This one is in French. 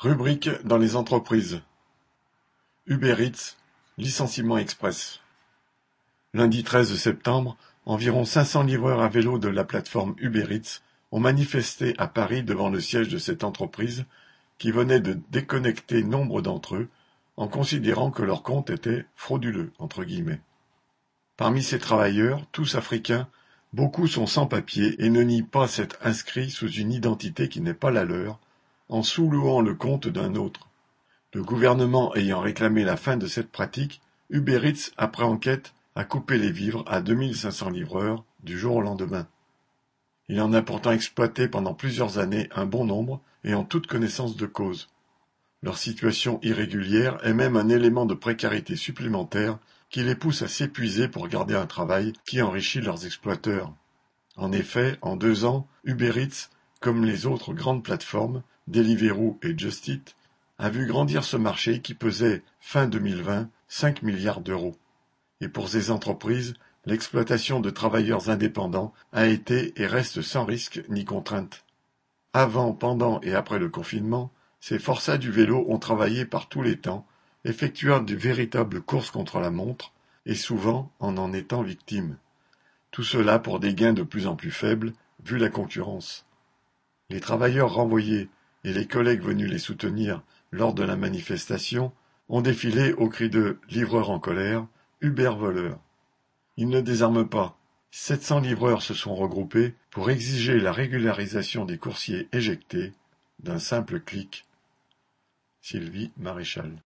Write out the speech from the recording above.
Rubrique dans les entreprises. Uber Eats, licenciement express. Lundi 13 septembre, environ 500 livreurs à vélo de la plateforme Uber Eats ont manifesté à Paris devant le siège de cette entreprise qui venait de déconnecter nombre d'entre eux en considérant que leur compte était frauduleux, entre guillemets. Parmi ces travailleurs, tous africains, beaucoup sont sans papier et ne nient pas s'être inscrits sous une identité qui n'est pas la leur, en sous-louant le compte d'un autre. Le gouvernement ayant réclamé la fin de cette pratique, Uber Eats, après enquête, a coupé les vivres à 2500 livreurs du jour au lendemain. Il en a pourtant exploité pendant plusieurs années un bon nombre et en toute connaissance de cause. Leur situation irrégulière est même un élément de précarité supplémentaire qui les pousse à s'épuiser pour garder un travail qui enrichit leurs exploiteurs. En effet, en deux ans, Uber Eats, comme les autres grandes plateformes, Deliveroo et Just Eat, a vu grandir ce marché qui pesait, fin 2020, 5 milliards d'euros. Et pour ces entreprises, l'exploitation de travailleurs indépendants a été et reste sans risque ni contrainte. Avant, pendant et après le confinement, ces forçats du vélo ont travaillé par tous les temps, effectuant de véritables courses contre la montre, et souvent en en étant victimes. Tout cela pour des gains de plus en plus faibles, vu la concurrence. Les travailleurs renvoyés et les collègues venus les soutenir lors de la manifestation ont défilé au cri de livreurs en colère, Uber voleur. Ils ne désarment pas. 700 livreurs se sont regroupés pour exiger la régularisation des coursiers éjectés d'un simple clic. Sylvie Maréchal